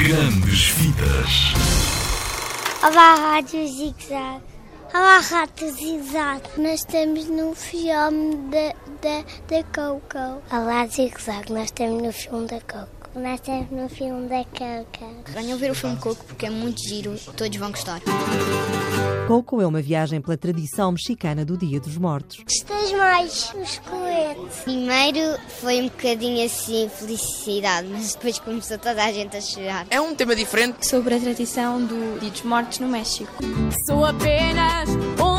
Grandes Vidas. Olá, Rádio Zig Zag. Olá, Rádio Zig Zag. Nós estamos no filme da, da, Coco. Olá, Zig Zag. Nós estamos no filme da Coco. Nós estamos no filme da Coco. Venham ver o filme Coco porque é muito giro, todos vão gostar. Coco é uma viagem pela tradição mexicana do Dia dos Mortos. Gostas mais os coletes? Primeiro foi um bocadinho assim felicidade, mas depois começou toda a gente a chorar. É um tema diferente. Sobre a tradição do Dia dos Mortos no México. Sou apenas um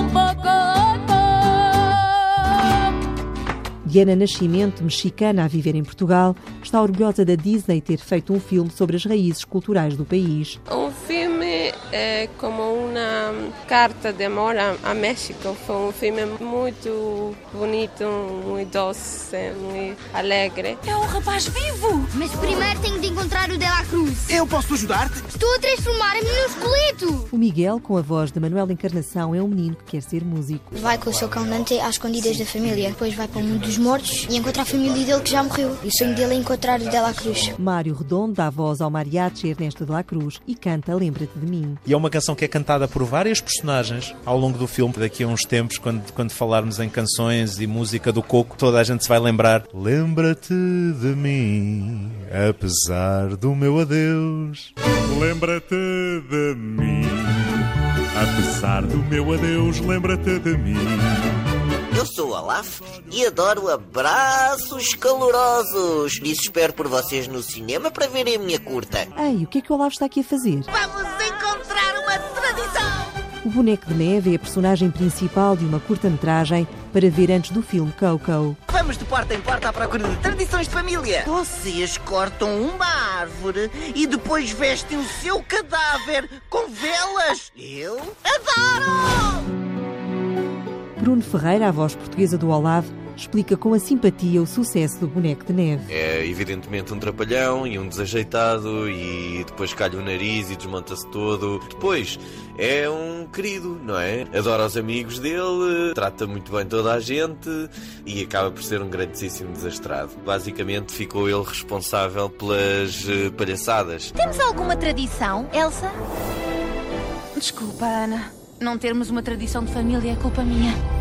Diana Nascimento, mexicana a viver em Portugal, está orgulhosa da Disney ter feito um filme sobre as raízes culturais do país. O filme é como uma carta de amor a, México. Foi um filme muito bonito, muito doce, muito alegre. É um rapaz vivo! Mas primeiro tenho de encontrar o De La Cruz. Eu posso ajudar-te? Estou a transformar-me num esqueleto! O Miguel, com a voz de Manuel Encarnação, é um menino que quer ser músico. Vai com o seu cão Dante às escondidas da família. Depois vai para o mundo dos mortos e encontra a família dele que já morreu. E o sonho dele é encontrar o De La Cruz. Mário Redondo dá voz ao mariachi Ernesto de la Cruz e canta Lembra-te de mim. E é uma canção que é cantada por vários personagens ao longo do filme. Daqui a uns tempos, quando, quando falarmos em canções e música do Coco, toda a gente se vai lembrar. Lembra-te de mim, apesar do meu adeus. Lembra-te de mim, apesar do meu adeus, lembra-te de mim. Eu sou o Olaf e adoro abraços calorosos. E espero por vocês no cinema para verem a minha curta. Ei, o que é que o Olavo está aqui a fazer? Vamos encontrar uma tradição! O boneco de neve é a personagem principal de uma curta-metragem para ver antes do filme Coco. Vamos de porta em porta à procura de tradições de família. Vocês cortam uma árvore e depois vestem o seu cadáver com velas. Eu adoro! Bruno Ferreira, a voz portuguesa do Olavo, explica com a simpatia o sucesso do boneco de neve. É evidentemente um trapalhão e um desajeitado e depois calha o nariz e desmonta-se todo. Depois é um querido, não é? Adora os amigos dele, trata muito bem toda a gente e acaba por ser um grandíssimo desastrado. Basicamente ficou ele responsável pelas eh, palhaçadas. Temos alguma tradição, Elsa? Desculpa, Ana. Não termos uma tradição de família é culpa minha.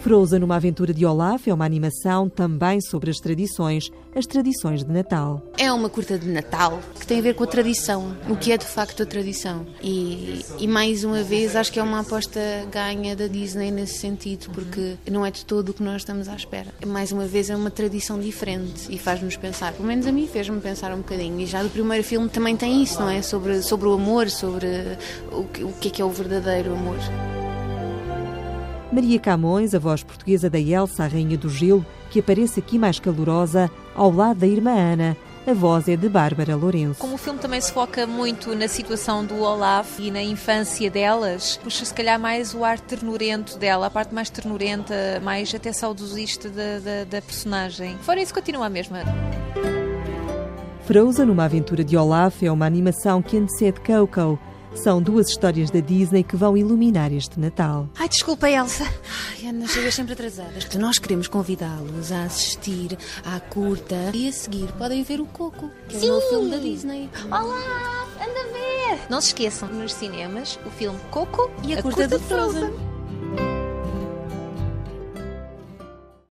Frozen, uma aventura de Olaf, é uma animação também sobre as tradições, as tradições de Natal. É uma curta de Natal que tem a ver com a tradição, o que é de facto a tradição. E, e mais uma vez acho que é uma aposta ganha da Disney nesse sentido, porque não é de todo o que nós estamos à espera. Mais uma vez é uma tradição diferente e faz-nos pensar, pelo menos a mim fez-me pensar um bocadinho. E já do primeiro filme também tem isso, não é? Sobre, sobre o amor, sobre o que, o que é que é o verdadeiro amor. Maria Camões, a voz portuguesa da Elsa, a Rainha do Gelo, que aparece aqui mais calorosa, ao lado da irmã Ana. A voz é de Bárbara Lourenço. Como o filme também se foca muito na situação do Olaf e na infância delas, puxa se calhar mais o ar ternurento dela, a parte mais ternurenta, mais até saudosista da, da, da personagem. Fora isso, continua a mesma. Frozen, uma aventura de Olaf, é uma animação que antecede Coco. São duas histórias da Disney que vão iluminar este Natal. Ai, desculpa, Elsa. Ai, Ana, chegas sempre atrasadas. Nós queremos convidá-los a assistir à curta e a seguir podem ver o Coco, que é o novo filme da Disney. Olá, anda a ver! Não se esqueçam, nos cinemas, o filme Coco E a, curta, de Frozen.